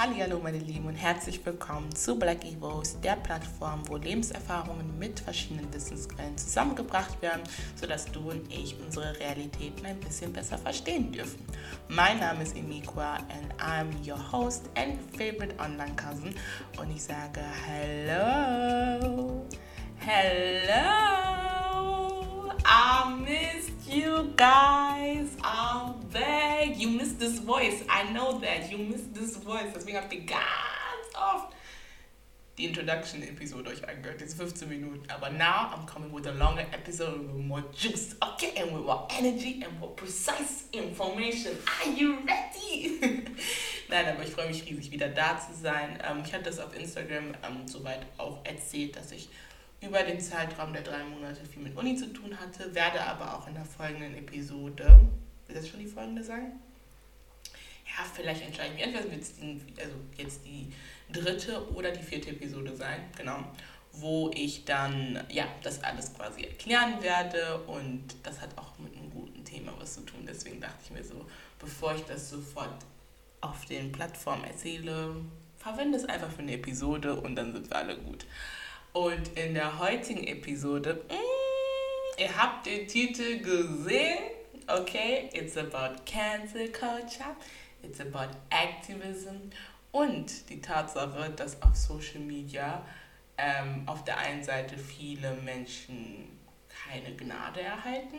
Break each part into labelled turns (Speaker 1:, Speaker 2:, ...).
Speaker 1: Hallo meine Lieben und herzlich willkommen zu Black Evos, der Plattform, wo Lebenserfahrungen mit verschiedenen Wissensquellen zusammengebracht werden, sodass du und ich unsere Realitäten ein bisschen besser verstehen dürfen. Mein Name ist Emikwa and I'm your host and favorite online cousin und ich sage Hello, Hello, I missed you guys. This voice. I know that. You missed this voice. Deswegen habt ihr ganz oft die Introduction-Episode euch angehört. Diese 15 Minuten. Aber now I'm coming with a longer episode with more juice. Okay, and with more energy and more precise information. Are you ready? Nein, aber ich freue mich riesig, wieder da zu sein. Ähm, ich hatte das auf Instagram ähm, soweit auch erzählt, dass ich über den Zeitraum der drei Monate viel mit Uni zu tun hatte, werde aber auch in der folgenden Episode, will das schon die folgende sein? Ja, vielleicht entscheide ich mich. Entweder wird also jetzt die dritte oder die vierte Episode sein, genau, wo ich dann ja das alles quasi erklären werde und das hat auch mit einem guten Thema was zu tun. Deswegen dachte ich mir so, bevor ich das sofort auf den Plattformen erzähle, verwende es einfach für eine Episode und dann sind wir alle gut. Und in der heutigen Episode, mm, ihr habt den Titel gesehen, okay? It's about cancel culture, it's about activism und die Tatsache, dass auf Social Media ähm, auf der einen Seite viele Menschen keine Gnade erhalten,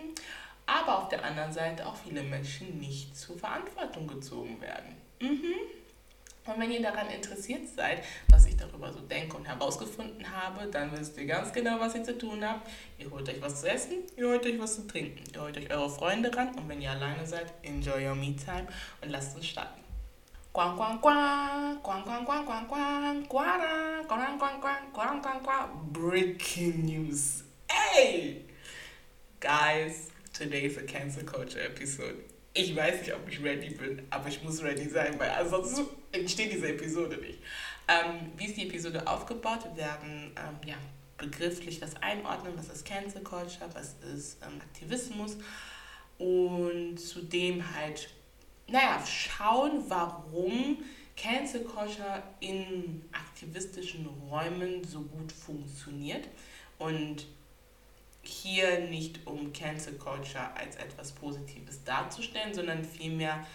Speaker 1: aber auf der anderen Seite auch viele Menschen nicht zur Verantwortung gezogen werden. Mhm. Und wenn ihr daran interessiert seid, was ich darüber so denke und herausgefunden habe, dann wisst ihr ganz genau, was ihr zu tun habt. Ihr holt euch was zu essen, ihr holt euch was zu trinken, ihr holt euch eure Freunde ran und wenn ihr alleine seid, enjoy your me time und lasst uns starten. Quang quang quang, quang quang quang quang quang, quara, quang quang quang, quang quang quang. Breaking news. Hey! Guys, today is a cancel culture episode. Ich weiß nicht, ob ich ready bin, aber ich muss ready sein, weil ansonsten entsteht diese Episode nicht. Ähm, wie ist die Episode aufgebaut? Wir werden ähm, ja, begrifflich das einordnen, was ist Cancel Culture, was ist ähm, Aktivismus und zudem halt, naja, schauen, warum Cancel Culture in aktivistischen Räumen so gut funktioniert und hier nicht um Cancel Culture als etwas Positives darzustellen, sondern vielmehr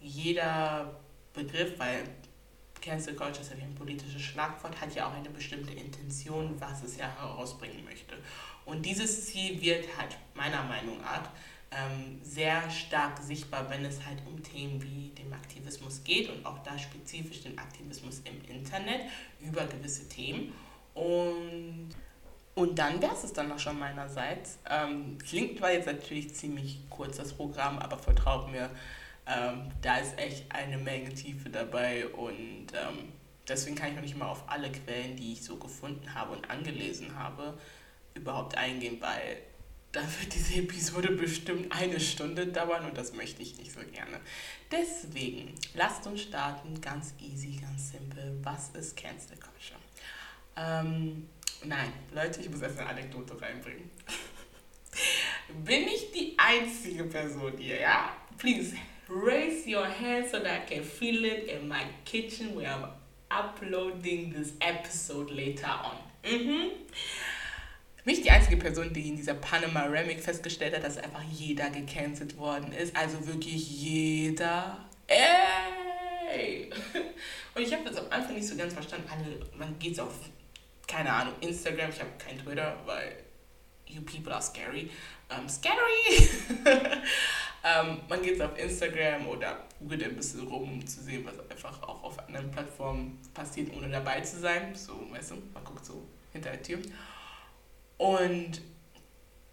Speaker 1: jeder Begriff, weil Cancel Culture ist ja wie ein politisches Schlagwort, hat ja auch eine bestimmte Intention, was es ja herausbringen möchte. Und dieses Ziel wird halt meiner Meinung nach ähm, sehr stark sichtbar, wenn es halt um Themen wie dem Aktivismus geht und auch da spezifisch den Aktivismus im Internet über gewisse Themen. Und und dann wäre es dann auch schon meinerseits. Ähm, klingt zwar jetzt natürlich ziemlich kurz das Programm, aber vertraut mir, ähm, da ist echt eine Menge Tiefe dabei und ähm, deswegen kann ich noch nicht mal auf alle Quellen, die ich so gefunden habe und angelesen habe, überhaupt eingehen, weil da wird diese Episode bestimmt eine Stunde dauern und das möchte ich nicht so gerne. Deswegen, lasst uns starten, ganz easy, ganz simpel. Was ist Cancel Culture? Ähm, Nein, Leute, ich muss erst eine Anekdote reinbringen. Bin ich die einzige Person hier, ja? Please raise your hand so that I can feel it in my kitchen where I'm uploading this episode later on. Mhm. Bin ich die einzige Person, die in dieser Panama Remix festgestellt hat, dass einfach jeder gecancelt worden ist. Also wirklich jeder. Ey! Und ich habe das am Anfang nicht so ganz verstanden. Alle, man geht auf keine Ahnung, Instagram, ich habe kein Twitter, weil you people are scary. Um, scary! um, man geht auf Instagram oder googelt ein bisschen rum, um zu sehen, was einfach auch auf anderen Plattformen passiert, ohne dabei zu sein. So, weißt du, man guckt so hinter der Tür. Und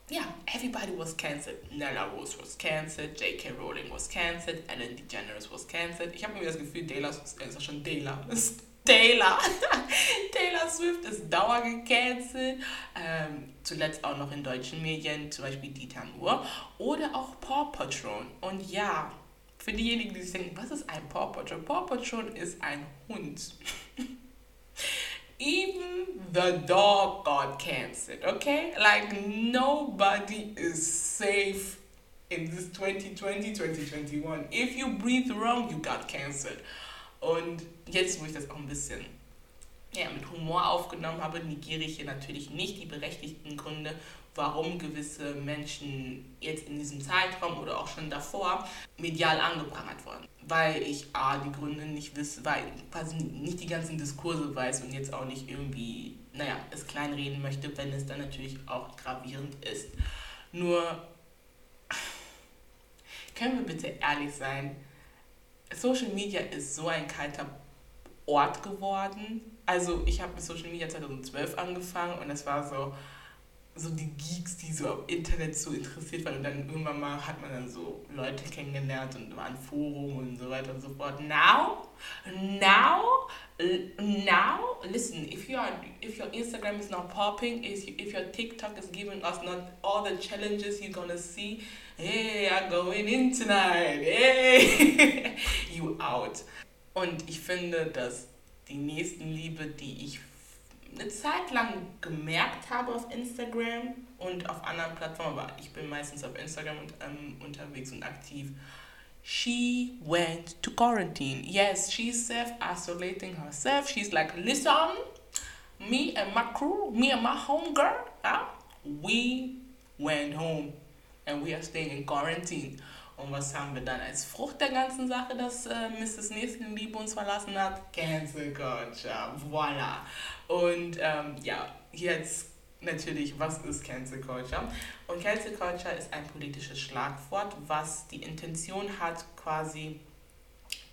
Speaker 1: ja, yeah, everybody was cancelled. Nella Rose was cancelled, J.K. Rowling was cancelled, Ellen DeGeneres was cancelled. Ich habe mir das Gefühl, Taylor ist äh, schon Taylor. Taylor. Taylor Swift ist dauer gecancelt. Ähm, zuletzt auch noch in deutschen Medien, zum Beispiel Dieter Nuhr. Oder auch Paw Patrol. Und ja, für diejenigen, die sich denken, was ist ein Paw Patrol? Paw Patrol ist ein Hund. Even the dog got cancelled, okay? Like nobody is safe in this 2020, 2021. If you breathe wrong, you got cancelled. Und jetzt, wo ich das auch ein bisschen ja, mit Humor aufgenommen habe, negiere ich hier natürlich nicht die berechtigten Gründe, warum gewisse Menschen jetzt in diesem Zeitraum oder auch schon davor medial angeprangert wurden. Weil ich A, die Gründe nicht wisse, weil quasi nicht die ganzen Diskurse weiß und jetzt auch nicht irgendwie, naja, es kleinreden möchte, wenn es dann natürlich auch gravierend ist. Nur, können wir bitte ehrlich sein, Social Media ist so ein kalter Ort geworden. Also ich habe mit Social Media 2012 angefangen und es war so, so die Geeks, die so am Internet so interessiert waren. Und dann irgendwann mal hat man dann so Leute kennengelernt und waren Forum und so weiter und so fort. Now, now, now, listen, if you are, if your Instagram is not popping, if your TikTok is giving us not all the challenges you're gonna see, hey, I'm going in tonight, hey, you out. Und ich finde, dass die Nächstenliebe, die ich eine Zeit lang gemerkt habe auf Instagram und auf anderen Plattformen, aber ich bin meistens auf Instagram und, ähm, unterwegs und aktiv. She went to quarantine. Yes, she's self-isolating herself. She's like, listen, me and my crew, me and my homegirl, huh? we went home and we are staying in quarantine. Und was haben wir dann als Frucht der ganzen Sache, dass äh, Mrs. Nächstenliebe uns verlassen hat? Cancel Culture, voila. Und ähm, ja, jetzt natürlich, was ist Cancel Culture? Und Cancel Culture ist ein politisches Schlagwort, was die Intention hat, quasi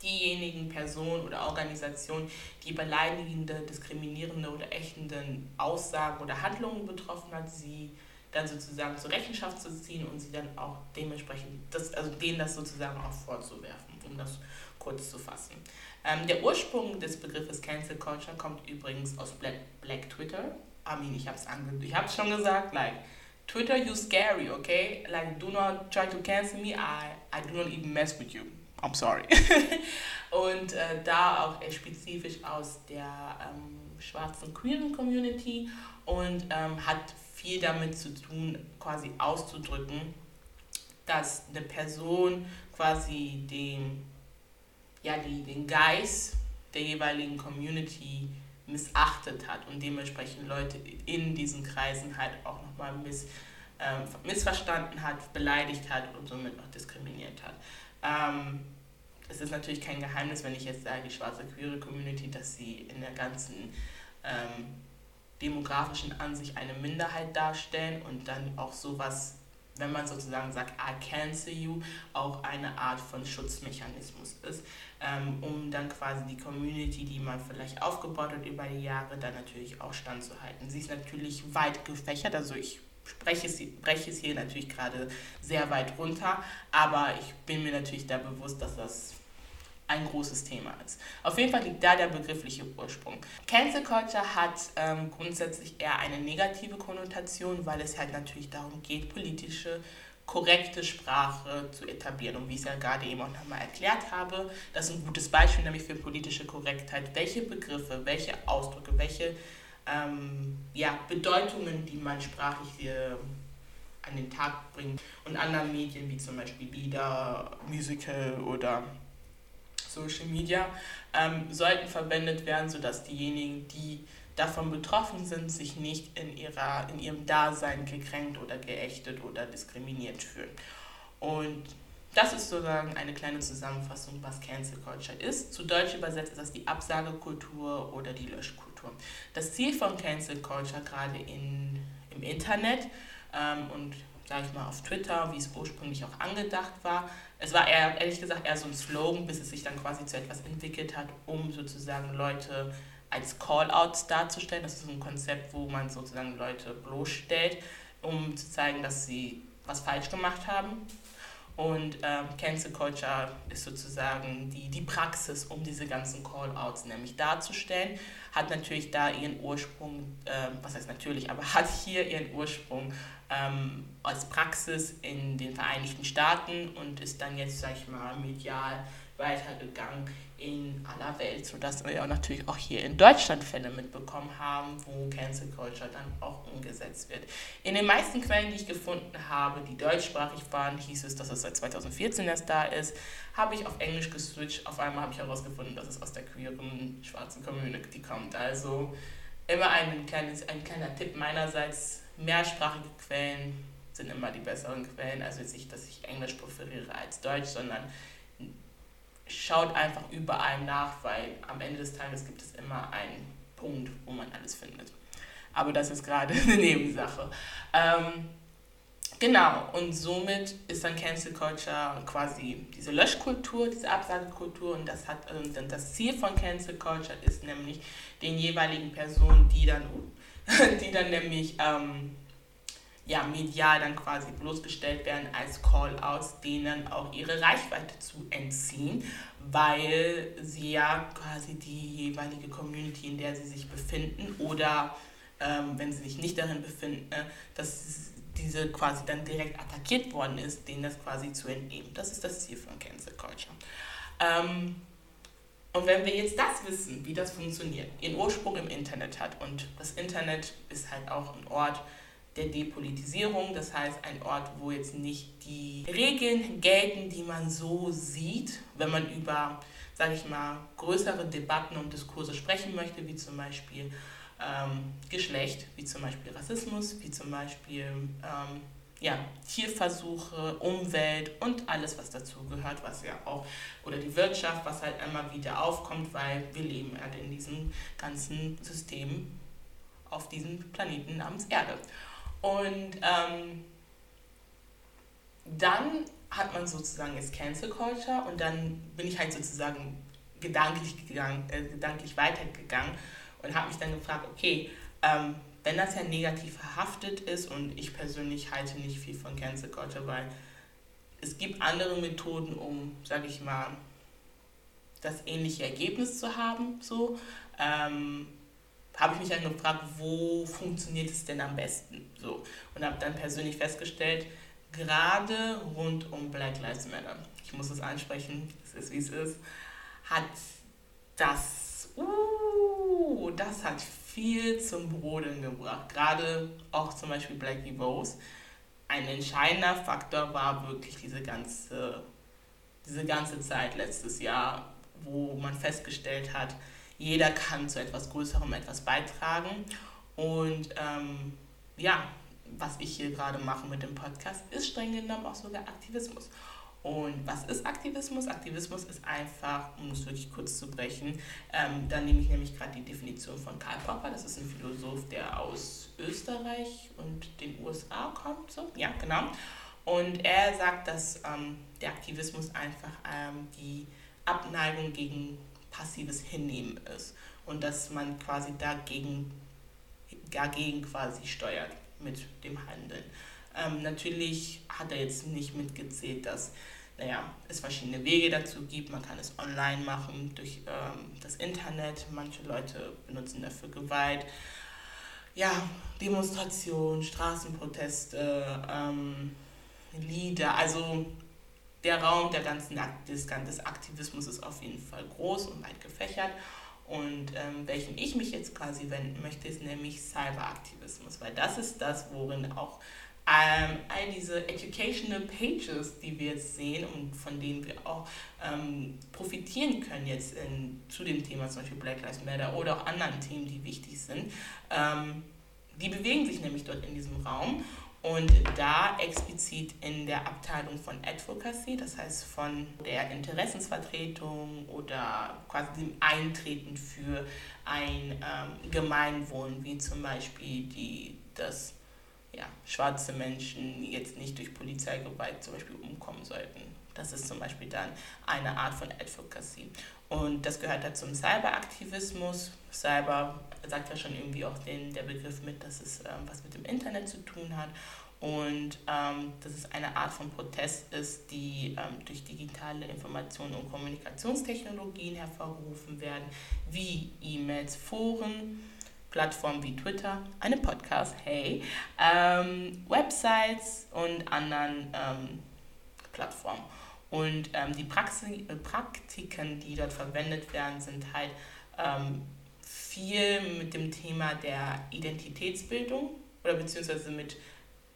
Speaker 1: diejenigen Personen oder Organisationen, die beleidigende, diskriminierende oder ächtenden Aussagen oder Handlungen betroffen hat, sie dann sozusagen zur Rechenschaft zu ziehen und sie dann auch dementsprechend, das, also denen das sozusagen auch vorzuwerfen, um das kurz zu fassen. Ähm, der Ursprung des Begriffes Cancel Culture kommt übrigens aus Black, Black Twitter. I ich hab's, ange ich hab's schon gesagt, like, Twitter, you scary, okay? Like, do not try to cancel me, I, I do not even mess with you. I'm sorry. und äh, da auch spezifisch aus der ähm, schwarzen queeren Community und ähm, hat viel damit zu tun, quasi auszudrücken, dass eine Person quasi den, ja, die, den Geist der jeweiligen Community missachtet hat und dementsprechend Leute in diesen Kreisen halt auch nochmal miss, äh, missverstanden hat, beleidigt hat und somit auch diskriminiert hat. Ähm, es ist natürlich kein Geheimnis, wenn ich jetzt sage, die schwarze queere Community, dass sie in der ganzen ähm, demografischen Ansicht eine Minderheit darstellen und dann auch sowas, wenn man sozusagen sagt, I cancel you, auch eine Art von Schutzmechanismus ist, ähm, um dann quasi die Community, die man vielleicht aufgebaut hat über die Jahre, dann natürlich auch standzuhalten. Sie ist natürlich weit gefächert, also ich spreche es, breche es hier natürlich gerade sehr weit runter, aber ich bin mir natürlich da bewusst, dass das ein großes Thema ist. Auf jeden Fall liegt da der begriffliche Ursprung. Cancel Culture hat ähm, grundsätzlich eher eine negative Konnotation, weil es halt natürlich darum geht, politische korrekte Sprache zu etablieren. Und wie ich es ja gerade eben auch nochmal erklärt habe, das ist ein gutes Beispiel nämlich für politische Korrektheit. Welche Begriffe, welche Ausdrücke, welche ähm, ja, Bedeutungen, die man sprachlich hier an den Tag bringt und anderen Medien wie zum Beispiel Lieder, Musical oder Social Media, ähm, sollten verwendet werden, sodass diejenigen, die davon betroffen sind, sich nicht in, ihrer, in ihrem Dasein gekränkt oder geächtet oder diskriminiert fühlen. Und das ist sozusagen eine kleine Zusammenfassung, was Cancel Culture ist. Zu Deutsch übersetzt ist das die Absagekultur oder die Löschkultur. Das Ziel von Cancel Culture gerade in, im Internet ähm, und sage ich mal, auf Twitter, wie es ursprünglich auch angedacht war. Es war eher, ehrlich gesagt, eher so ein Slogan, bis es sich dann quasi zu etwas entwickelt hat, um sozusagen Leute als Call-outs darzustellen. Das ist ein Konzept, wo man sozusagen Leute bloßstellt, um zu zeigen, dass sie was falsch gemacht haben. Und ähm, Cancel Culture ist sozusagen die, die Praxis, um diese ganzen Call-outs nämlich darzustellen. Hat natürlich da ihren Ursprung, äh, was heißt natürlich, aber hat hier ihren Ursprung ähm, als Praxis in den Vereinigten Staaten und ist dann jetzt, sag ich mal, medial weitergegangen in aller Welt, sodass wir ja natürlich auch hier in Deutschland Fälle mitbekommen haben, wo Cancel Culture dann auch umgesetzt wird. In den meisten Quellen, die ich gefunden habe, die deutschsprachig waren, hieß es, dass es seit 2014 erst da ist. Habe ich auf Englisch geswitcht. Auf einmal habe ich herausgefunden, dass es aus der queeren schwarzen Community kommt. Also immer ein, kleines, ein kleiner Tipp meinerseits, mehrsprachige Quellen sind immer die besseren Quellen. Also jetzt nicht, dass ich Englisch präferiere als Deutsch, sondern schaut einfach überall nach, weil am Ende des Tages gibt es immer einen Punkt, wo man alles findet. Aber das ist gerade eine Nebensache. Ähm, genau, und somit ist dann Cancel Culture quasi diese Löschkultur, diese Absagekultur und das hat äh, das Ziel von Cancel Culture ist nämlich den jeweiligen Personen, die dann, die dann nämlich ähm, ja, medial dann quasi bloßgestellt werden als Call-outs, denen auch ihre Reichweite zu entziehen, weil sie ja quasi die jeweilige Community, in der sie sich befinden oder ähm, wenn sie sich nicht darin befinden, äh, dass diese quasi dann direkt attackiert worden ist, denen das quasi zu entnehmen. Das ist das Ziel von Cancel Culture. Ähm, und wenn wir jetzt das wissen, wie das funktioniert, ihren Ursprung im Internet hat und das Internet ist halt auch ein Ort, der Depolitisierung, das heißt ein Ort, wo jetzt nicht die Regeln gelten, die man so sieht, wenn man über, sage ich mal, größere Debatten und Diskurse sprechen möchte, wie zum Beispiel ähm, Geschlecht, wie zum Beispiel Rassismus, wie zum Beispiel ähm, ja, Tierversuche, Umwelt und alles, was dazu gehört, was ja auch, oder die Wirtschaft, was halt immer wieder aufkommt, weil wir leben halt in diesem ganzen System auf diesem Planeten namens Erde. Und ähm, dann hat man sozusagen jetzt Cancel Culture und dann bin ich halt sozusagen gedanklich, gegangen, äh, gedanklich weitergegangen und habe mich dann gefragt, okay, ähm, wenn das ja negativ verhaftet ist und ich persönlich halte nicht viel von Cancel Culture, weil es gibt andere Methoden, um, sage ich mal, das ähnliche Ergebnis zu haben, so. Ähm, habe ich mich dann gefragt, wo funktioniert es denn am besten? So. Und habe dann persönlich festgestellt, gerade rund um Black Lives Matter, ich muss es ansprechen, es ist wie es ist, hat das, uh, das hat viel zum Brodeln gebracht. Gerade auch zum Beispiel Blackie Rose. Ein entscheidender Faktor war wirklich diese ganze, diese ganze Zeit letztes Jahr, wo man festgestellt hat, jeder kann zu etwas Größerem etwas beitragen. Und ähm, ja, was ich hier gerade mache mit dem Podcast, ist streng genommen auch sogar Aktivismus. Und was ist Aktivismus? Aktivismus ist einfach, um es wirklich kurz zu brechen, ähm, dann nehme ich nämlich gerade die Definition von Karl Popper, das ist ein Philosoph, der aus Österreich und den USA kommt, so, ja, genau. Und er sagt, dass ähm, der Aktivismus einfach ähm, die Abneigung gegen passives Hinnehmen ist und dass man quasi dagegen, dagegen quasi steuert mit dem Handeln. Ähm, natürlich hat er jetzt nicht mitgezählt, dass naja, es verschiedene Wege dazu gibt. Man kann es online machen durch ähm, das Internet. Manche Leute benutzen dafür Gewalt. Ja, Demonstrationen, Straßenproteste, ähm, Lieder. Also der Raum der ganzen, des, des Aktivismus ist auf jeden Fall groß und weit gefächert. Und ähm, welchen ich mich jetzt quasi wenden möchte, ist nämlich Cyberaktivismus, weil das ist das, worin auch ähm, all diese Educational Pages, die wir jetzt sehen und von denen wir auch ähm, profitieren können jetzt in, zu dem Thema zum Beispiel Black Lives Matter oder auch anderen Themen, die wichtig sind, ähm, die bewegen sich nämlich dort in diesem Raum und da explizit in der Abteilung von Advocacy, das heißt von der Interessensvertretung oder quasi dem Eintreten für ein ähm, Gemeinwohl, wie zum Beispiel die, dass ja, schwarze Menschen jetzt nicht durch Polizeigewalt zum Beispiel umkommen sollten. Das ist zum Beispiel dann eine Art von Advocacy. Und das gehört da zum Cyberaktivismus. Cyber sagt ja schon irgendwie auch den, der Begriff mit, dass es ähm, was mit dem Internet zu tun hat und ähm, dass es eine Art von Protest ist, die ähm, durch digitale Informationen und Kommunikationstechnologien hervorgerufen werden, wie E-Mails, Foren, Plattformen wie Twitter, eine Podcast, hey, ähm, Websites und anderen ähm, Plattformen. Und ähm, die Praxi äh, Praktiken, die dort verwendet werden, sind halt ähm, viel mit dem Thema der Identitätsbildung oder beziehungsweise mit,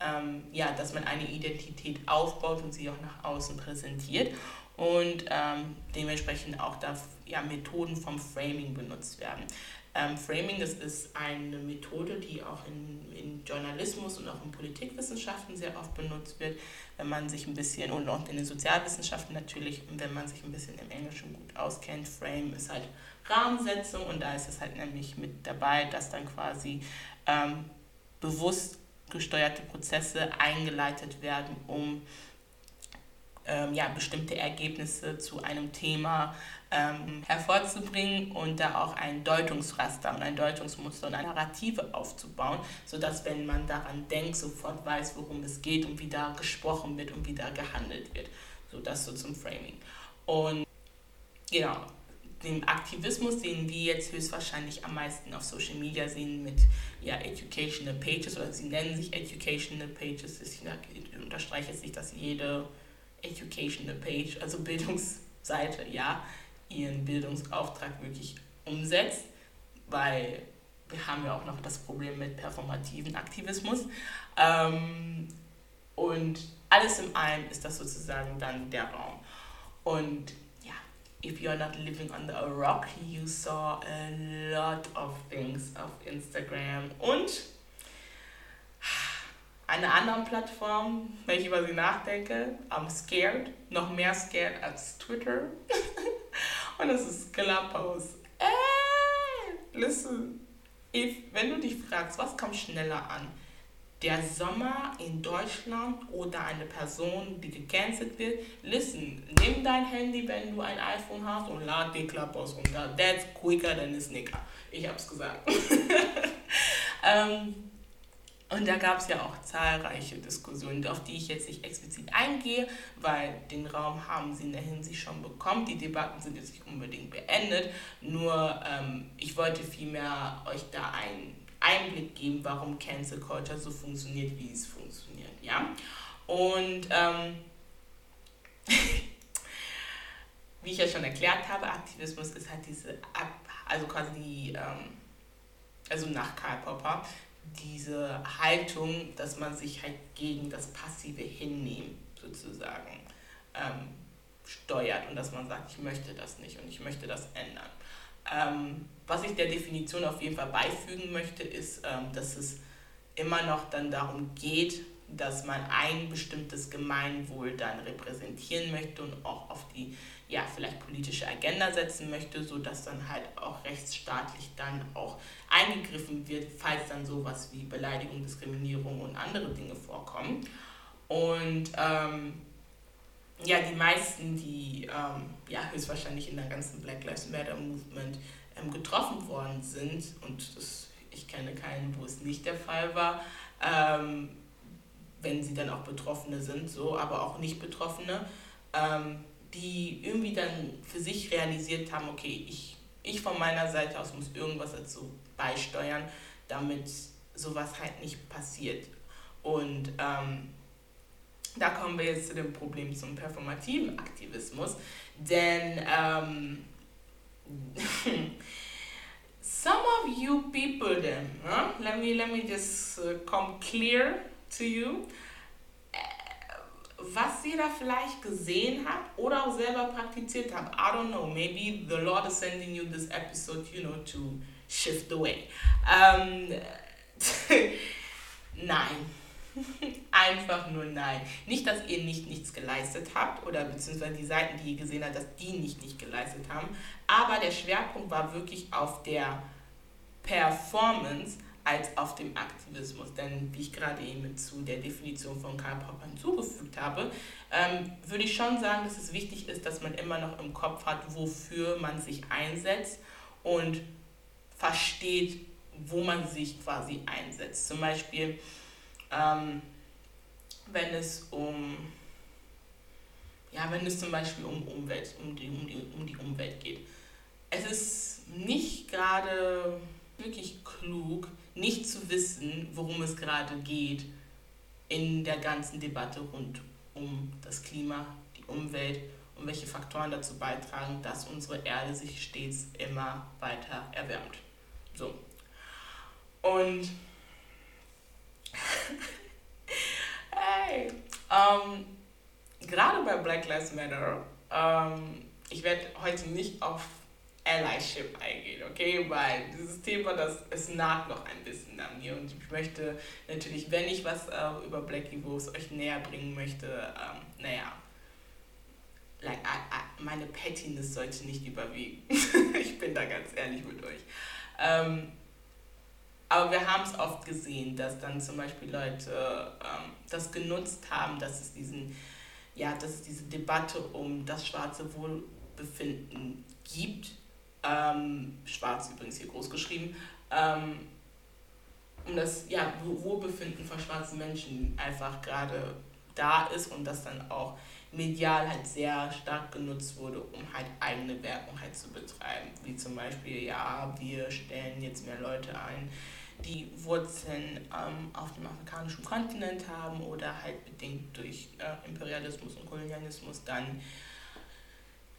Speaker 1: ähm, ja, dass man eine Identität aufbaut und sie auch nach außen präsentiert und ähm, dementsprechend auch da ja, Methoden vom Framing benutzt werden. Ähm, Framing, das ist eine Methode, die auch in, in Journalismus und auch in Politikwissenschaften sehr oft benutzt wird, wenn man sich ein bisschen, und auch in den Sozialwissenschaften natürlich, wenn man sich ein bisschen im Englischen gut auskennt. Frame ist halt Rahmensetzung und da ist es halt nämlich mit dabei, dass dann quasi ähm, bewusst gesteuerte Prozesse eingeleitet werden, um ähm, ja, bestimmte Ergebnisse zu einem Thema ähm, hervorzubringen und da auch ein Deutungsraster und ein Deutungsmuster und eine Narrative aufzubauen, sodass, wenn man daran denkt, sofort weiß, worum es geht und wie da gesprochen wird und wie da gehandelt wird. So das so zum Framing. Und genau, den Aktivismus, den wir jetzt höchstwahrscheinlich am meisten auf Social Media sehen mit ja, Educational Pages oder sie nennen sich Educational Pages. Ich unterstreiche jetzt nicht, dass jede Educational Page, also Bildungsseite, ja, ihren Bildungsauftrag wirklich umsetzt, weil wir haben ja auch noch das Problem mit performativen Aktivismus. Ähm, und alles in allem ist das sozusagen dann der Raum. Und ja, if you're not living under a rock, you saw a lot of things auf Instagram und eine andere Plattform, wenn ich über sie nachdenke, I'm scared, noch mehr scared als Twitter. Und das ist Clubhouse. Äh, listen, if, wenn du dich fragst, was kommt schneller an? Der Sommer in Deutschland oder eine Person, die gecancelt wird? Listen, nimm dein Handy, wenn du ein iPhone hast und lad den Clubhouse runter. That's quicker than a snicker. Ich hab's gesagt. ähm, und da gab es ja auch zahlreiche Diskussionen, auf die ich jetzt nicht explizit eingehe, weil den Raum haben sie in der Hinsicht schon bekommen. Die Debatten sind jetzt nicht unbedingt beendet. Nur ähm, ich wollte vielmehr euch da einen Einblick geben, warum Cancel Culture so funktioniert, wie es funktioniert. Ja? Und ähm, wie ich ja schon erklärt habe, Aktivismus ist halt diese, also quasi die, ähm, also nach Karl Popper, diese Haltung, dass man sich halt gegen das passive Hinnehmen sozusagen ähm, steuert und dass man sagt, ich möchte das nicht und ich möchte das ändern. Ähm, was ich der Definition auf jeden Fall beifügen möchte, ist, ähm, dass es immer noch dann darum geht, dass man ein bestimmtes Gemeinwohl dann repräsentieren möchte und auch auf die ja, vielleicht politische Agenda setzen möchte, sodass dann halt auch rechtsstaatlich dann auch eingegriffen wird, falls dann sowas wie Beleidigung, Diskriminierung und andere Dinge vorkommen. Und ähm, ja, die meisten, die ähm, ja, höchstwahrscheinlich in der ganzen Black Lives Matter Movement ähm, getroffen worden sind, und das, ich kenne keinen, wo es nicht der Fall war, ähm, wenn sie dann auch Betroffene sind, so, aber auch nicht Betroffene, ähm, die irgendwie dann für sich realisiert haben, okay, ich, ich von meiner Seite aus muss irgendwas dazu beisteuern, damit sowas halt nicht passiert. Und ähm, da kommen wir jetzt zu dem Problem zum performativen Aktivismus, denn ähm, some of you people then, huh? let me let me just uh, come clear to you was da vielleicht gesehen habt oder auch selber praktiziert habt. I don't know, maybe the Lord is sending you this episode, you know, to shift the way. Ähm, nein. Einfach nur nein. Nicht, dass ihr nicht nichts geleistet habt oder beziehungsweise die Seiten, die ihr gesehen habt, dass die nicht nicht geleistet haben. Aber der Schwerpunkt war wirklich auf der Performance als auf dem Aktivismus. Denn wie ich gerade eben zu der Definition von Karl Popper hinzugefügt habe, ähm, würde ich schon sagen, dass es wichtig ist, dass man immer noch im Kopf hat, wofür man sich einsetzt und versteht, wo man sich quasi einsetzt. Zum Beispiel, ähm, wenn es um ja, wenn es zum Beispiel um Umwelt, um die, um die, um die Umwelt geht. Es ist nicht gerade wirklich klug, nicht zu wissen, worum es gerade geht in der ganzen Debatte rund um das Klima, die Umwelt und welche Faktoren dazu beitragen, dass unsere Erde sich stets immer weiter erwärmt. So. Und hey, ähm, gerade bei Black Lives Matter, ähm, ich werde heute nicht auf Allyship eingehen, okay? Weil dieses Thema, das, es naht noch ein bisschen an mir und ich möchte natürlich, wenn ich was äh, über Black Evos euch näher bringen möchte, ähm, naja, like, I, I, meine Pettiness sollte nicht überwiegen. ich bin da ganz ehrlich mit euch. Ähm, aber wir haben es oft gesehen, dass dann zum Beispiel Leute ähm, das genutzt haben, dass es diesen, ja, dass es diese Debatte um das schwarze Wohlbefinden gibt ähm, schwarz übrigens hier groß geschrieben, ähm, um das ja, Wohlbefinden von schwarzen Menschen einfach gerade da ist und das dann auch medial halt sehr stark genutzt wurde, um halt eigene Werbung halt zu betreiben. Wie zum Beispiel, ja, wir stellen jetzt mehr Leute ein, die Wurzeln ähm, auf dem afrikanischen Kontinent haben oder halt bedingt durch äh, Imperialismus und Kolonialismus dann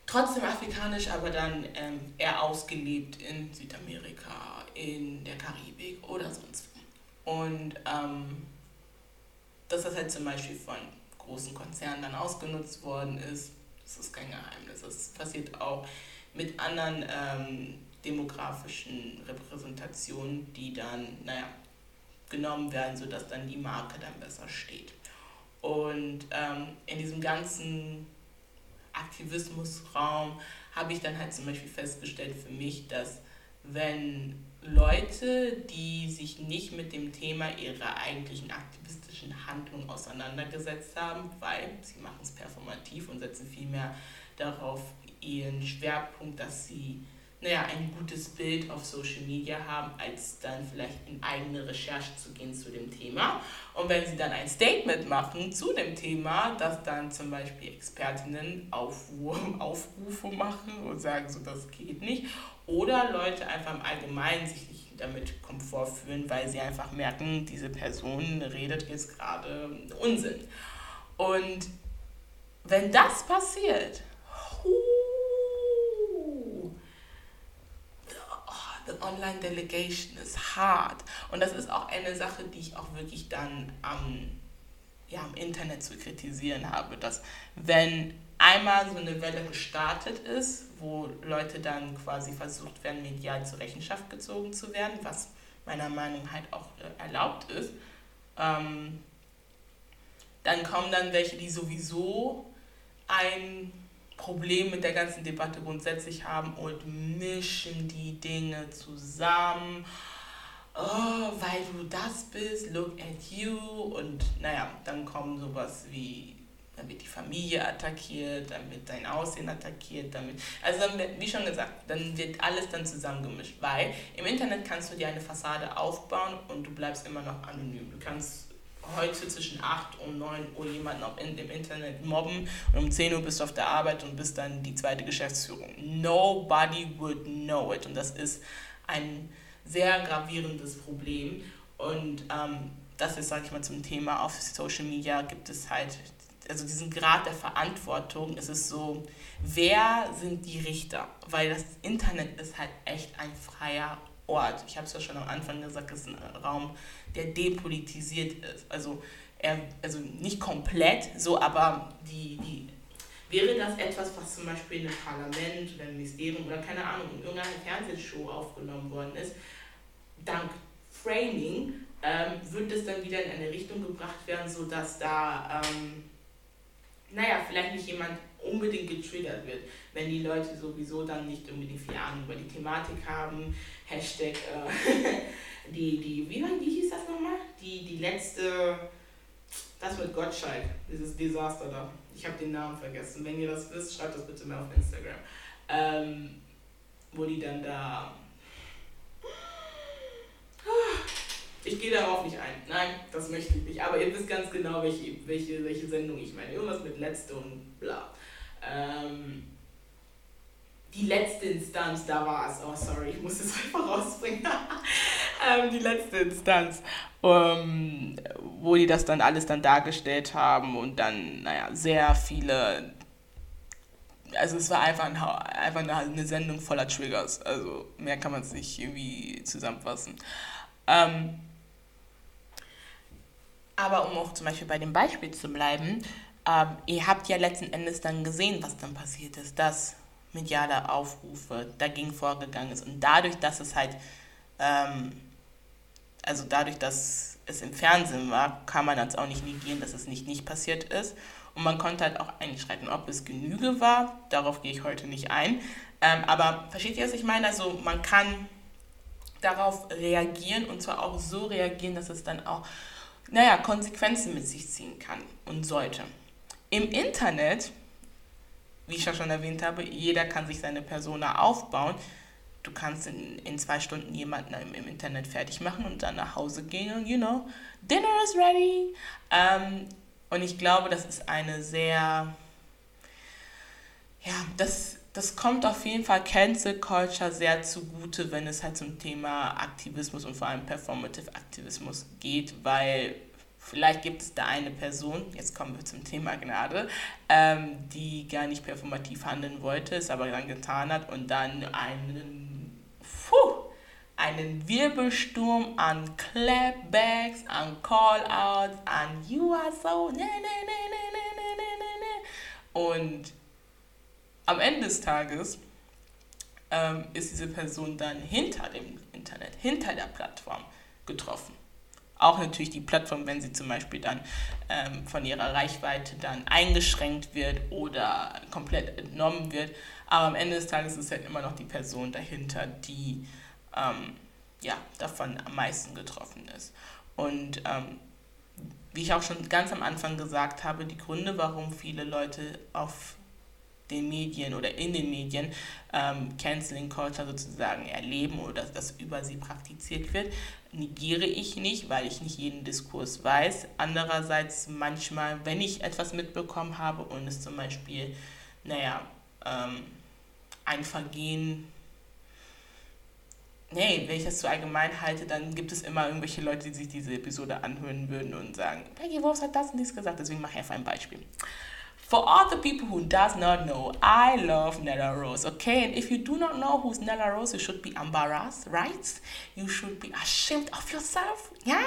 Speaker 1: trotzdem afrikanisch, aber dann ähm, eher ausgelebt in Südamerika, in der Karibik oder sonst wo. Und ähm, dass das halt zum Beispiel von großen Konzernen dann ausgenutzt worden ist, das ist kein Geheimnis. Das passiert auch mit anderen ähm, demografischen Repräsentationen, die dann, naja, genommen werden, sodass dann die Marke dann besser steht. Und ähm, in diesem ganzen Aktivismusraum habe ich dann halt zum Beispiel festgestellt für mich, dass wenn Leute, die sich nicht mit dem Thema ihrer eigentlichen aktivistischen Handlung auseinandergesetzt haben, weil sie machen es performativ und setzen vielmehr darauf ihren Schwerpunkt, dass sie naja, ein gutes Bild auf Social Media haben, als dann vielleicht in eigene Recherche zu gehen zu dem Thema. Und wenn sie dann ein Statement machen zu dem Thema, dass dann zum Beispiel Expertinnen Aufrufe machen und sagen, so das geht nicht. Oder Leute einfach im Allgemeinen sich nicht damit Komfort fühlen, weil sie einfach merken, diese Person redet jetzt gerade Unsinn. Und wenn das passiert, huh, online delegation ist hart. Und das ist auch eine Sache, die ich auch wirklich dann am, ja, am Internet zu kritisieren habe, dass wenn einmal so eine Welle gestartet ist, wo Leute dann quasi versucht werden, medial zur Rechenschaft gezogen zu werden, was meiner Meinung nach halt auch äh, erlaubt ist, ähm, dann kommen dann welche, die sowieso ein Problem mit der ganzen Debatte grundsätzlich haben und mischen die Dinge zusammen. Oh, weil du das bist, look at you. Und naja, dann kommen sowas wie, dann wird die Familie attackiert, dann wird dein Aussehen attackiert, damit, also dann wird, wie schon gesagt, dann wird alles dann zusammengemischt, weil im Internet kannst du dir eine Fassade aufbauen und du bleibst immer noch anonym. Du kannst heute zwischen 8 und 9 Uhr jemanden in dem Internet mobben und um 10 Uhr bist du auf der Arbeit und bist dann die zweite Geschäftsführung. Nobody would know it. Und das ist ein sehr gravierendes Problem. Und ähm, das ist, sage ich mal, zum Thema auf Social Media gibt es halt, also diesen Grad der Verantwortung, es ist so, wer sind die Richter? Weil das Internet ist halt echt ein freier Ort. Ich habe es ja schon am Anfang gesagt, es ist ein Raum, der depolitisiert ist. Also, er, also nicht komplett, so, aber die, die, wäre das etwas, was zum Beispiel in einem Parlament oder im Ministerium oder keine Ahnung, in irgendeiner Fernsehshow aufgenommen worden ist, dank Framing ähm, wird es dann wieder in eine Richtung gebracht werden, sodass da, ähm, naja, vielleicht nicht jemand unbedingt getriggert wird, wenn die Leute sowieso dann nicht unbedingt viel Ahnung über die Thematik haben. Hashtag äh, die, die, wie, wie hieß das nochmal? Die, die letzte, das mit Gottschalk, dieses Desaster da. Ich habe den Namen vergessen. Wenn ihr das wisst, schreibt das bitte mal auf Instagram. Ähm, wo die dann da. Ich gehe darauf nicht ein. Nein, das möchte ich nicht. Aber ihr wisst ganz genau, welche, welche, welche Sendung ich meine. Irgendwas mit letzte und bla. Ähm, die letzte Instanz, da war es. Oh, sorry, ich muss es einfach rausbringen. ähm, die letzte Instanz, ähm, wo die das dann alles dann dargestellt haben und dann, naja, sehr viele also es war einfach, ein, einfach eine, eine Sendung voller Triggers. Also mehr kann man es nicht irgendwie zusammenfassen. Ähm, aber um auch zum Beispiel bei dem Beispiel zu bleiben, ähm, ihr habt ja letzten Endes dann gesehen, was dann passiert ist, dass mediale Aufrufe dagegen vorgegangen ist. Und dadurch, dass es halt, ähm, also dadurch, dass es im Fernsehen war, kann man jetzt auch nicht negieren, dass es nicht nicht passiert ist. Und man konnte halt auch einschreiten, ob es Genüge war, darauf gehe ich heute nicht ein. Ähm, aber versteht ihr, was ich meine? Also man kann darauf reagieren und zwar auch so reagieren, dass es dann auch, naja, Konsequenzen mit sich ziehen kann und sollte. Im Internet, wie ich schon erwähnt habe, jeder kann sich seine Persona aufbauen. Du kannst in, in zwei Stunden jemanden im, im Internet fertig machen und dann nach Hause gehen und, you know, dinner is ready. Ähm, und ich glaube, das ist eine sehr, ja, das, das kommt auf jeden Fall Cancel Culture sehr zugute, wenn es halt zum Thema Aktivismus und vor allem Performative Aktivismus geht, weil vielleicht gibt es da eine Person, jetzt kommen wir zum Thema Gnade, ähm, die gar nicht performativ handeln wollte, es aber dann getan hat und dann einen, puh, einen Wirbelsturm an Clapbacks, an Callouts, an You are so, ne, ne, ne, ne, ne, ne, ne, ne. ne. Und am Ende des Tages ähm, ist diese Person dann hinter dem Internet, hinter der Plattform getroffen. Auch natürlich die Plattform, wenn sie zum Beispiel dann ähm, von ihrer Reichweite dann eingeschränkt wird oder komplett entnommen wird. Aber am Ende des Tages ist halt immer noch die Person dahinter, die ähm, ja, davon am meisten getroffen ist. Und ähm, wie ich auch schon ganz am Anfang gesagt habe, die Gründe, warum viele Leute auf den Medien oder in den Medien ähm, Canceling Culture sozusagen erleben oder dass das über sie praktiziert wird, negiere ich nicht, weil ich nicht jeden Diskurs weiß. Andererseits manchmal, wenn ich etwas mitbekommen habe und es zum Beispiel, naja, ähm, ein Vergehen nee, wenn ich das zu allgemein halte, dann gibt es immer irgendwelche Leute, die sich diese Episode anhören würden und sagen, Peggy Wolf hat das und dies gesagt, deswegen mache ich einfach ein Beispiel. For all the people who does not know, I love Nella Rose, okay? And if you do not know who's Nella Rose, you should be embarrassed, right? You should be ashamed of yourself, yeah?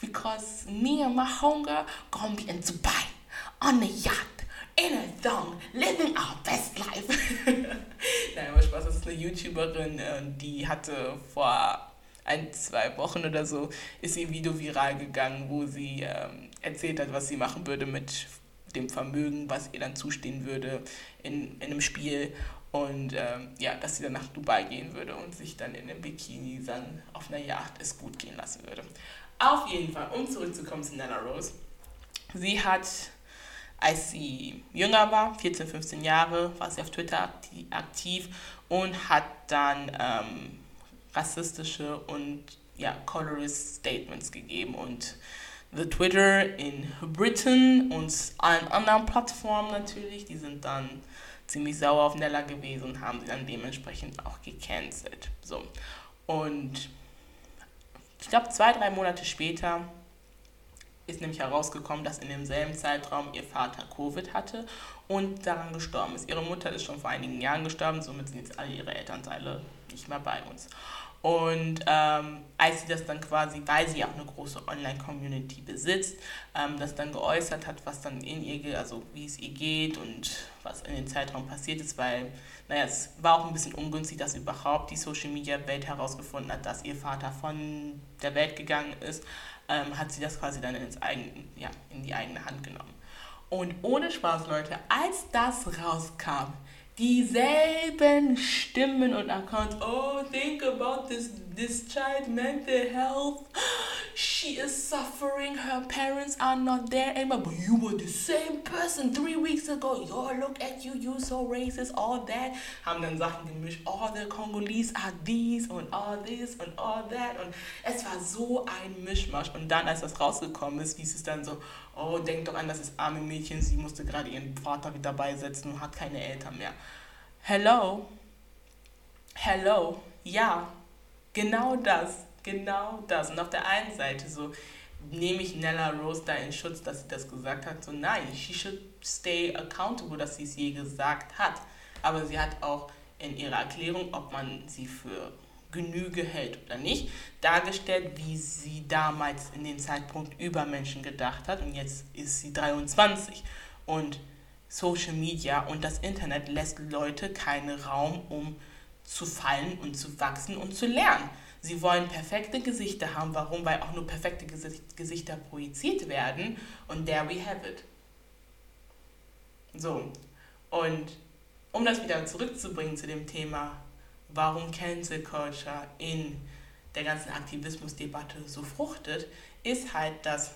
Speaker 1: Because me and my hunger gonna be in Dubai on a yacht in a thong, living our best life. Nein, aber Spaß, das ist eine YouTuberin, äh, die hatte vor ein, zwei Wochen oder so, ist ihr Video viral gegangen, wo sie ähm, erzählt hat, was sie machen würde mit dem Vermögen, was ihr dann zustehen würde in, in einem Spiel. Und ähm, ja, dass sie dann nach Dubai gehen würde und sich dann in einem Bikini dann auf einer Yacht es gut gehen lassen würde. Auf jeden Fall, um zurückzukommen zu Nana Rose. Sie hat als sie jünger war, 14, 15 Jahre, war sie auf Twitter aktiv und hat dann ähm, rassistische und ja, colorist Statements gegeben. Und The Twitter in Britain und allen anderen Plattformen natürlich, die sind dann ziemlich sauer auf Nella gewesen und haben sie dann dementsprechend auch gecancelt. So. Und ich glaube, zwei, drei Monate später ist nämlich herausgekommen, dass in demselben Zeitraum ihr Vater Covid hatte und daran gestorben ist. Ihre Mutter ist schon vor einigen Jahren gestorben, somit sind jetzt alle ihre Elternteile nicht mehr bei uns. Und ähm, als sie das dann quasi, weil sie auch eine große Online-Community besitzt, ähm, das dann geäußert hat, was dann in ihr, also wie es ihr geht und was in dem Zeitraum passiert ist, weil, naja, es war auch ein bisschen ungünstig, dass überhaupt die Social-Media-Welt herausgefunden hat, dass ihr Vater von der Welt gegangen ist ähm, hat sie das quasi dann ins eigen, ja, in die eigene Hand genommen. Und ohne Spaß, Leute, als das rauskam, dieselben Stimmen und Accounts. Oh, think about this this child mental health. She is suffering. Her parents are not there anymore. But you were the same person three weeks ago. Yo, look at you. You so racist. All that. Haben dann Sachen gemischt. All the Congolese are these und all this und all that. Und es war so ein Mischmasch. Und dann, als das rausgekommen ist, hieß es dann so, oh, denk doch an das arme Mädchen. Sie musste gerade ihren Vater wieder beisetzen und hat keine Eltern mehr. Hello. Hello. Ja, genau das. Genau das. Und auf der einen Seite so nehme ich Nella Rose da in Schutz, dass sie das gesagt hat. So nein, she should stay accountable, dass sie es je gesagt hat. aber sie hat auch in ihrer Erklärung, ob man sie für Genüge hält oder nicht, dargestellt, wie sie damals in dem Zeitpunkt über Menschen gedacht hat und jetzt ist sie 23 und Social Media und das Internet lässt Leute keinen Raum, um zu fallen und zu wachsen und zu lernen. Sie wollen perfekte Gesichter haben. Warum? Weil auch nur perfekte Gesichter projiziert werden. Und there we have it. So. Und um das wieder zurückzubringen zu dem Thema, warum Cancel Culture in der ganzen Aktivismusdebatte so fruchtet, ist halt, dass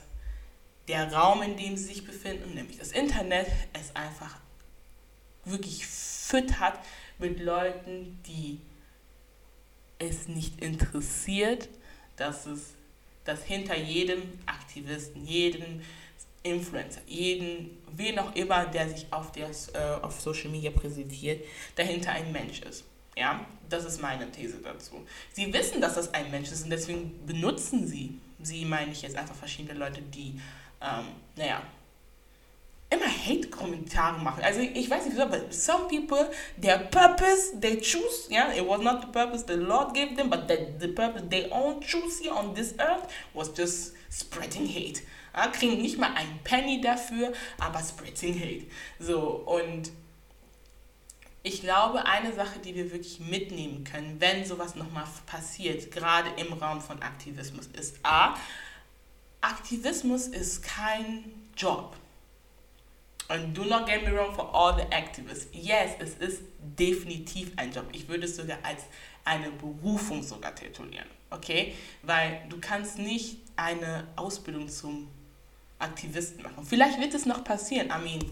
Speaker 1: der Raum, in dem sie sich befinden, nämlich das Internet, es einfach wirklich füttert mit Leuten, die es nicht interessiert, dass es dass hinter jedem Aktivisten, jedem Influencer, jeden, wen auch immer, der sich auf, der, äh, auf Social Media präsentiert, dahinter ein Mensch ist. Ja, das ist meine These dazu. Sie wissen, dass das ein Mensch ist und deswegen benutzen sie, sie meine ich jetzt einfach verschiedene Leute, die, ähm, naja, immer Hate-Kommentare machen. Also ich weiß nicht wieso, aber some people, their purpose they choose, yeah, it was not the purpose the Lord gave them, but the, the purpose they own choose here on this earth was just spreading hate. Ja, kriegen nicht mal ein Penny dafür, aber spreading hate. So, und ich glaube, eine Sache, die wir wirklich mitnehmen können, wenn sowas nochmal passiert, gerade im Raum von Aktivismus, ist A, Aktivismus ist kein Job. Und do not get me wrong for all the activists. Yes, es ist definitiv ein Job. Ich würde es sogar als eine Berufung sogar titulieren. Okay? Weil du kannst nicht eine Ausbildung zum Aktivisten machen. Vielleicht wird es noch passieren. I mean,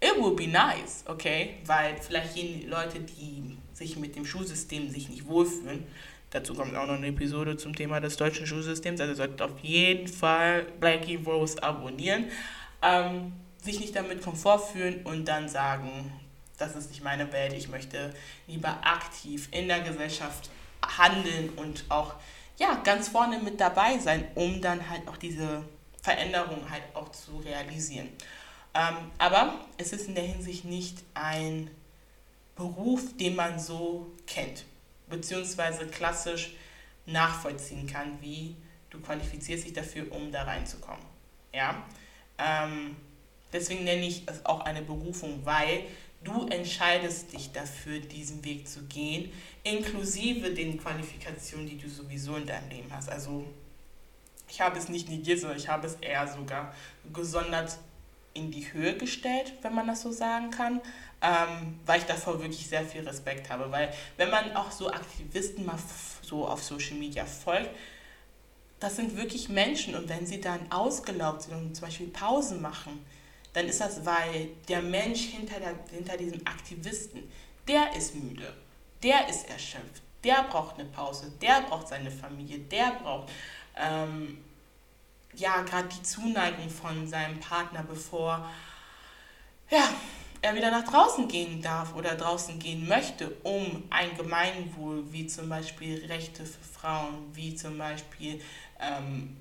Speaker 1: it would be nice, okay? Weil vielleicht die Leute, die sich mit dem Schulsystem sich nicht wohlfühlen, dazu kommt auch noch eine Episode zum Thema des deutschen Schulsystems, also solltet auf jeden Fall Blackie Rose abonnieren. Ähm, sich nicht damit komfort fühlen und dann sagen, das ist nicht meine Welt, ich möchte lieber aktiv in der Gesellschaft handeln und auch ja, ganz vorne mit dabei sein, um dann halt auch diese Veränderung halt auch zu realisieren. Ähm, aber es ist in der Hinsicht nicht ein Beruf, den man so kennt, beziehungsweise klassisch nachvollziehen kann, wie du qualifizierst dich dafür, um da reinzukommen. Ja? Ähm, Deswegen nenne ich es auch eine Berufung, weil du entscheidest dich dafür, diesen Weg zu gehen, inklusive den Qualifikationen, die du sowieso in deinem Leben hast. Also ich habe es nicht negiert, sondern ich habe es eher sogar gesondert in die Höhe gestellt, wenn man das so sagen kann, ähm, weil ich davor wirklich sehr viel Respekt habe. Weil wenn man auch so Aktivisten mal so auf Social Media folgt, das sind wirklich Menschen und wenn sie dann ausgelaugt sind und zum Beispiel Pausen machen, dann ist das, weil der Mensch hinter, der, hinter diesem Aktivisten, der ist müde, der ist erschöpft, der braucht eine Pause, der braucht seine Familie, der braucht ähm, ja gerade die Zuneigung von seinem Partner, bevor ja, er wieder nach draußen gehen darf oder draußen gehen möchte, um ein Gemeinwohl wie zum Beispiel Rechte für Frauen, wie zum Beispiel ähm,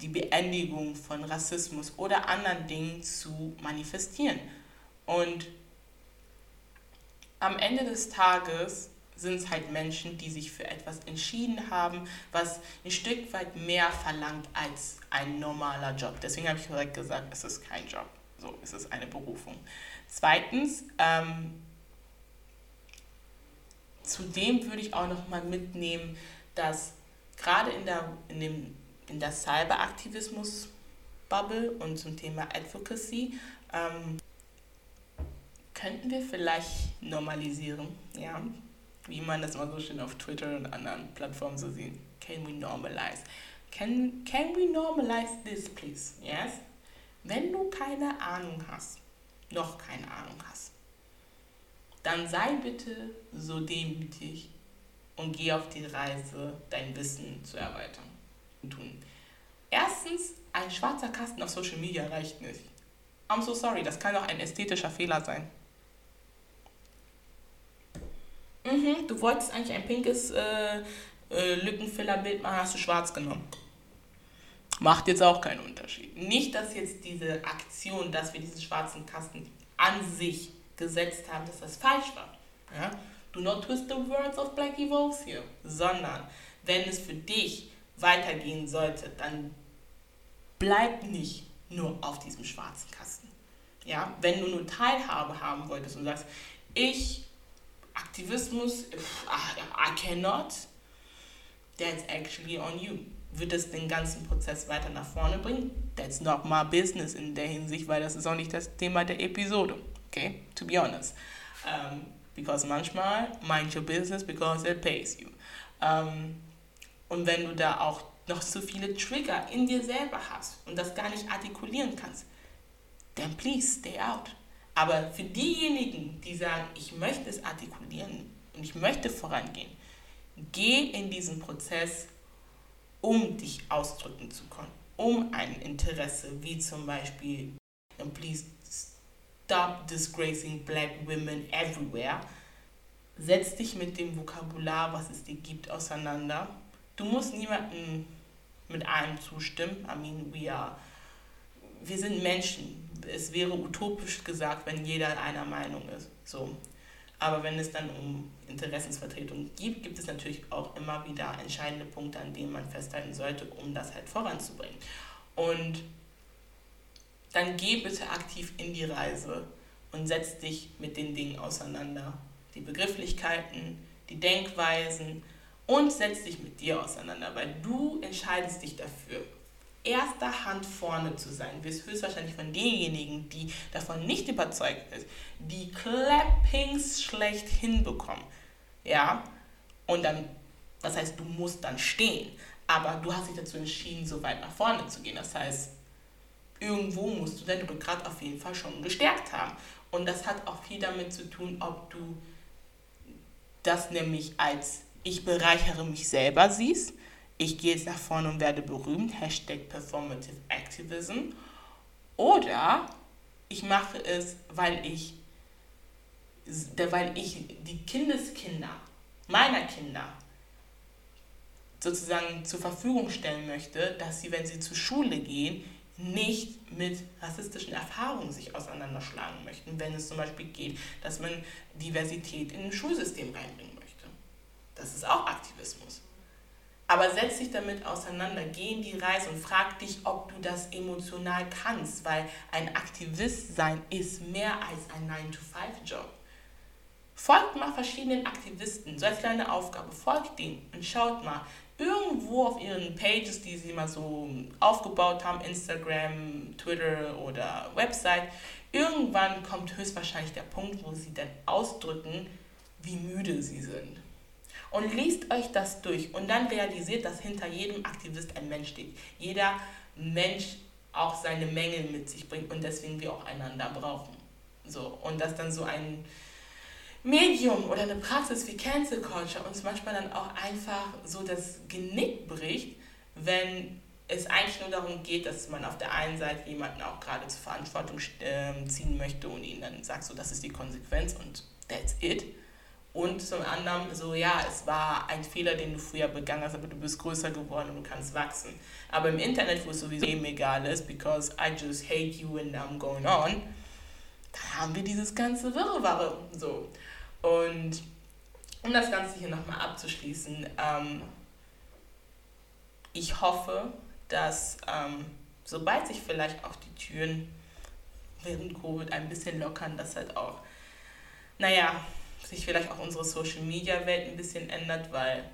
Speaker 1: die Beendigung von Rassismus oder anderen Dingen zu manifestieren. Und am Ende des Tages sind es halt Menschen, die sich für etwas entschieden haben, was ein Stück weit mehr verlangt als ein normaler Job. Deswegen habe ich direkt gesagt, es ist kein Job, so es ist eine Berufung. Zweitens, ähm, zudem würde ich auch noch mal mitnehmen, dass gerade in, der, in dem in der Cyberaktivismus-Bubble und zum Thema Advocacy ähm, könnten wir vielleicht normalisieren, ja, wie man das mal so schön auf Twitter und anderen Plattformen so sieht. Can we normalize? Can, can we normalize this, please? Yes? Wenn du keine Ahnung hast, noch keine Ahnung hast, dann sei bitte so demütig und geh auf die Reise, dein Wissen zu erweitern tun. Erstens, ein schwarzer Kasten auf Social Media reicht nicht. I'm so sorry, das kann auch ein ästhetischer Fehler sein. Mhm, du wolltest eigentlich ein pinkes äh, äh, Lückenfiller-Bild machen, hast du schwarz genommen. Macht jetzt auch keinen Unterschied. Nicht, dass jetzt diese Aktion, dass wir diesen schwarzen Kasten an sich gesetzt haben, dass das falsch war. Ja? Do not twist the words of Blackie Wolves hier. Sondern, wenn es für dich weitergehen sollte, dann bleib nicht nur auf diesem schwarzen Kasten. Ja? Wenn du nur Teilhabe haben wolltest und sagst, ich, Aktivismus, I cannot, that's actually on you. Wird es den ganzen Prozess weiter nach vorne bringen? That's not my business in der Hinsicht, weil das ist auch nicht das Thema der Episode. Okay? To be honest. Um, because manchmal mind your business because it pays you. Um, und wenn du da auch noch zu viele Trigger in dir selber hast und das gar nicht artikulieren kannst, then please stay out. Aber für diejenigen, die sagen, ich möchte es artikulieren und ich möchte vorangehen, geh in diesen Prozess, um dich ausdrücken zu können, um ein Interesse, wie zum Beispiel, please stop disgracing black women everywhere. Setz dich mit dem Vokabular, was es dir gibt, auseinander. Du musst niemandem mit allem zustimmen. I mean, we are, wir sind Menschen. Es wäre utopisch gesagt, wenn jeder einer Meinung ist. So. Aber wenn es dann um Interessensvertretung gibt, gibt es natürlich auch immer wieder entscheidende Punkte, an denen man festhalten sollte, um das halt voranzubringen. Und dann geh bitte aktiv in die Reise und setz dich mit den Dingen auseinander. Die Begrifflichkeiten, die Denkweisen und setz dich mit dir auseinander, weil du entscheidest dich dafür, erster Hand vorne zu sein. Wirst höchstwahrscheinlich von denjenigen, die davon nicht überzeugt sind, die Clappings schlecht hinbekommen. Ja, und dann, das heißt, du musst dann stehen, aber du hast dich dazu entschieden, so weit nach vorne zu gehen. Das heißt, irgendwo musst du dein Rückgrat auf jeden Fall schon gestärkt haben. Und das hat auch viel damit zu tun, ob du das nämlich als ich bereichere mich selber siehst, ich gehe jetzt nach vorne und werde berühmt, Hashtag Performative Activism, oder ich mache es, weil ich, weil ich die Kindeskinder meiner Kinder sozusagen zur Verfügung stellen möchte, dass sie, wenn sie zur Schule gehen, nicht mit rassistischen Erfahrungen sich auseinanderschlagen möchten, wenn es zum Beispiel geht, dass man Diversität in ein Schulsystem reinbringen möchte. Das ist auch Aktivismus. Aber setz dich damit auseinander, geh in die Reise und frag dich, ob du das emotional kannst, weil ein Aktivist sein ist mehr als ein 9-to-5-Job. Folgt mal verschiedenen Aktivisten, so als kleine Aufgabe, folgt denen und schaut mal, irgendwo auf ihren Pages, die sie mal so aufgebaut haben, Instagram, Twitter oder Website, irgendwann kommt höchstwahrscheinlich der Punkt, wo sie dann ausdrücken, wie müde sie sind. Und liest euch das durch und dann realisiert, dass hinter jedem Aktivist ein Mensch steht. Jeder Mensch auch seine Mängel mit sich bringt und deswegen wir auch einander brauchen. So, und dass dann so ein Medium oder eine Praxis wie Cancel Culture uns manchmal dann auch einfach so das Genick bricht, wenn es eigentlich nur darum geht, dass man auf der einen Seite jemanden auch gerade zur Verantwortung äh, ziehen möchte und ihnen dann sagt, so das ist die Konsequenz und that's it. Und zum anderen so, ja, es war ein Fehler, den du früher begangen hast, aber du bist größer geworden und du kannst wachsen. Aber im Internet, wo es sowieso eben egal ist, because I just hate you and I'm going on, da haben wir dieses ganze Wirrwarr so. Und um das Ganze hier nochmal abzuschließen, ähm, ich hoffe, dass ähm, sobald sich vielleicht auch die Türen während Covid ein bisschen lockern, dass halt auch, naja, sich vielleicht auch unsere Social Media Welt ein bisschen ändert, weil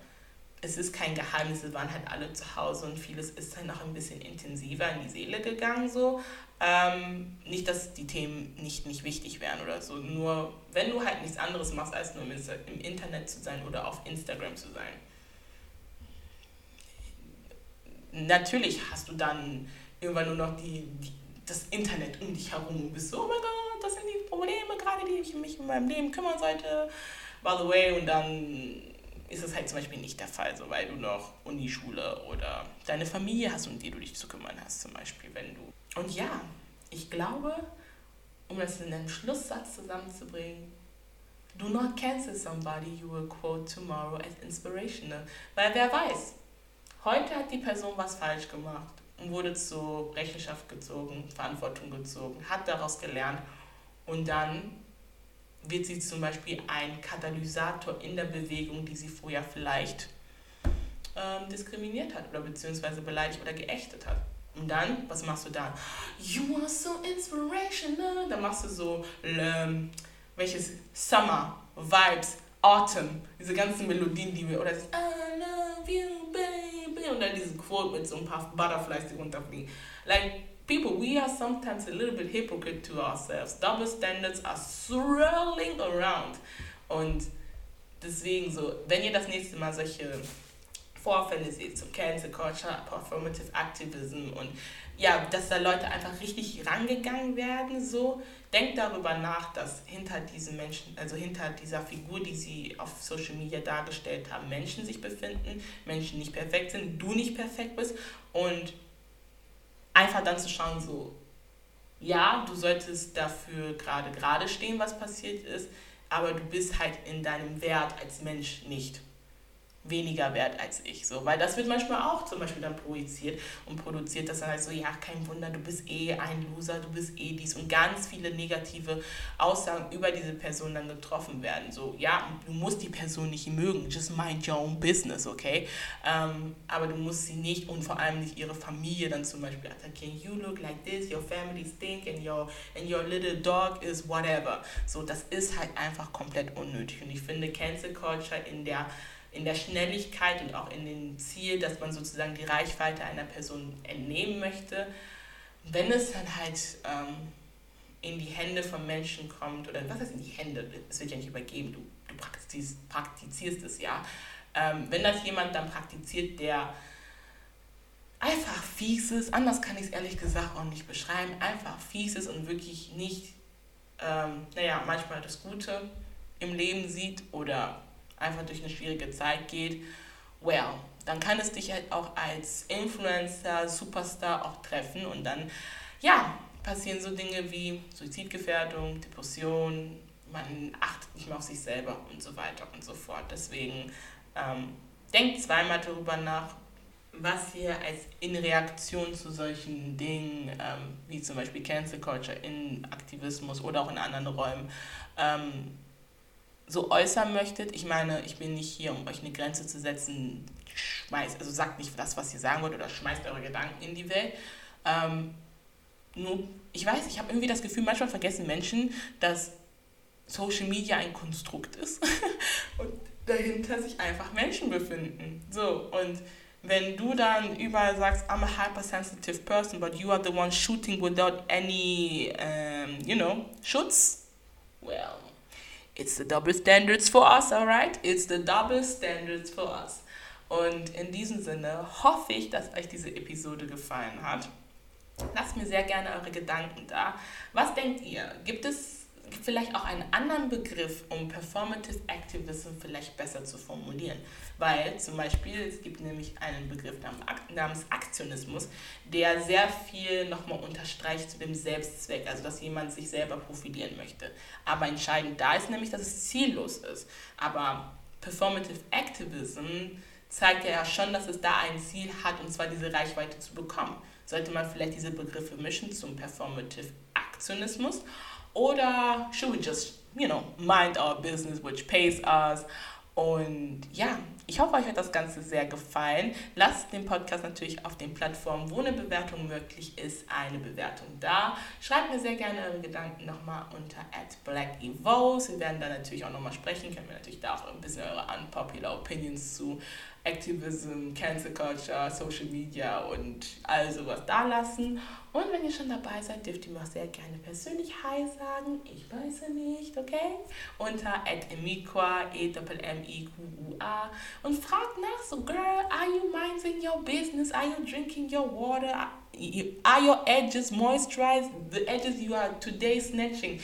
Speaker 1: es ist kein Geheimnis, wir waren halt alle zu Hause und vieles ist dann noch ein bisschen intensiver in die Seele gegangen so. Ähm, nicht, dass die Themen nicht, nicht wichtig wären oder so, nur wenn du halt nichts anderes machst, als nur im Internet zu sein oder auf Instagram zu sein. Natürlich hast du dann irgendwann nur noch die, die das Internet um dich herum und bist so, oh mein Gott, das sind die Probleme gerade, die ich mich in meinem Leben kümmern sollte. By the way, und dann ist es halt zum Beispiel nicht der Fall, so weil du noch Unischule oder deine Familie hast, um die du dich zu kümmern hast, zum Beispiel, wenn du. Und ja, ich glaube, um das in einen Schlusssatz zusammenzubringen, do not cancel somebody you will quote tomorrow as inspirational. Weil wer weiß, heute hat die Person was falsch gemacht und wurde zur Rechenschaft gezogen, Verantwortung gezogen, hat daraus gelernt und dann wird sie zum Beispiel ein Katalysator in der Bewegung, die sie vorher vielleicht ähm, diskriminiert hat oder beziehungsweise beleidigt oder geächtet hat. Und dann, was machst du dann? You are so inspirational. Dann machst du so, ähm, welches Summer, Vibes, Autumn, diese ganzen Melodien, die wir, oder das I love you, baby, und dann diese Quote mit so ein paar Butterflies, die runterfliegen. Like, people, we are sometimes a little bit hypocrite to ourselves. Double standards are swirling around. Und deswegen so, wenn ihr das nächste Mal solche Vorfälle seht, so Cancel Culture, Performative Activism und ja, dass da Leute einfach richtig rangegangen werden, so, denkt darüber nach, dass hinter diesen Menschen, also hinter dieser Figur, die sie auf Social Media dargestellt haben, Menschen sich befinden, Menschen nicht perfekt sind, du nicht perfekt bist und einfach dann zu schauen, so, ja, du solltest dafür gerade gerade stehen, was passiert ist, aber du bist halt in deinem Wert als Mensch nicht weniger wert als ich. So, weil das wird manchmal auch zum Beispiel dann projiziert und produziert, dass dann halt so, ja, kein Wunder, du bist eh ein Loser, du bist eh dies und ganz viele negative Aussagen über diese Person dann getroffen werden. So, ja, du musst die Person nicht mögen, just mind your own business, okay? Ähm, aber du musst sie nicht und vor allem nicht ihre Familie dann zum Beispiel attackieren. You look like this, your family stink and your, and your little dog is whatever. So, das ist halt einfach komplett unnötig. Und ich finde Cancel Culture in der in der Schnelligkeit und auch in dem Ziel, dass man sozusagen die Reichweite einer Person entnehmen möchte, wenn es dann halt ähm, in die Hände von Menschen kommt, oder was heißt in die Hände, es wird ja nicht übergeben, du, du praktizierst, praktizierst es ja, ähm, wenn das jemand dann praktiziert, der einfach fies ist, anders kann ich es ehrlich gesagt auch nicht beschreiben, einfach fies ist und wirklich nicht, ähm, naja, manchmal das Gute im Leben sieht oder einfach durch eine schwierige Zeit geht, well, dann kann es dich halt auch als Influencer, Superstar auch treffen und dann, ja, passieren so Dinge wie Suizidgefährdung, Depression, man achtet nicht mehr auf sich selber und so weiter und so fort. Deswegen ähm, denkt zweimal darüber nach, was ihr als in Reaktion zu solchen Dingen, ähm, wie zum Beispiel Cancel Culture in Aktivismus oder auch in anderen Räumen, ähm, so äußern möchtet. Ich meine, ich bin nicht hier, um euch eine Grenze zu setzen. Schmeißt, also sagt nicht das, was ihr sagen wollt oder schmeißt eure Gedanken in die Welt. Ähm, nur, ich weiß, ich habe irgendwie das Gefühl, manchmal vergessen Menschen, dass Social Media ein Konstrukt ist und dahinter sich einfach Menschen befinden. So, und wenn du dann überall sagst, I'm a hypersensitive person, but you are the one shooting without any, um, you know, Schutz, well, It's the double standards for us, alright? It's the double standards for us. Und in diesem Sinne hoffe ich, dass euch diese Episode gefallen hat. Lasst mir sehr gerne eure Gedanken da. Was denkt ihr? Gibt es vielleicht auch einen anderen Begriff, um Performative Activism vielleicht besser zu formulieren. Weil zum Beispiel, es gibt nämlich einen Begriff namens Aktionismus, der sehr viel nochmal unterstreicht zu dem Selbstzweck, also dass jemand sich selber profilieren möchte. Aber entscheidend da ist nämlich, dass es ziellos ist. Aber Performative Activism zeigt ja schon, dass es da ein Ziel hat, und zwar diese Reichweite zu bekommen. Sollte man vielleicht diese Begriffe mischen zum Performative Aktionismus oder should we just, you know, mind our business, which pays us? Und ja, ich hoffe, euch hat das Ganze sehr gefallen. Lasst den Podcast natürlich auf den Plattformen, wo eine Bewertung möglich ist, eine Bewertung da. Schreibt mir sehr gerne eure Gedanken nochmal unter @blackevoes. Wir werden da natürlich auch nochmal sprechen. Können wir natürlich da auch ein bisschen eure unpopular Opinions zu Activism, Cancel Culture, Social Media und all sowas da lassen. Und wenn ihr schon dabei seid, dürft ihr mir auch sehr gerne persönlich Hi sagen. Ich weiß nicht, okay? Unter @emiqua, e m i q u a und fragt nach so, girl, are you minding your business? Are you drinking your water? Are your edges moisturized? The edges you are today snatching.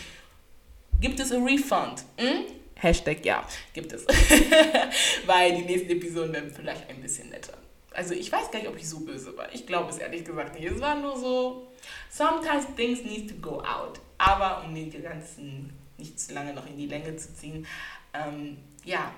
Speaker 1: Gibt es a refund? Hm? Hashtag ja, gibt es. Weil die nächsten Episoden werden vielleicht ein bisschen netter. Also ich weiß gar nicht, ob ich so böse war. Ich glaube es ehrlich gesagt nicht. Es war nur so, sometimes things need to go out. Aber um den ganzen nicht zu lange noch in die Länge zu ziehen, ähm, ja,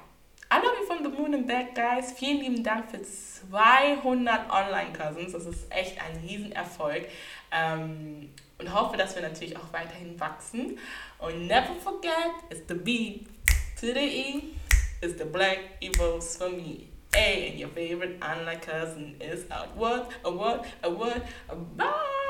Speaker 1: I from the moon and back, guys. Vielen lieben Dank für 200 Online-Cousins. Das ist echt ein Riesenerfolg. Ähm, und hoffe, dass wir natürlich auch weiterhin wachsen. Und never forget, it's the B to the E, it's the black evils for me. A and your favorite online cousin is out. What? A what? A what? A bye!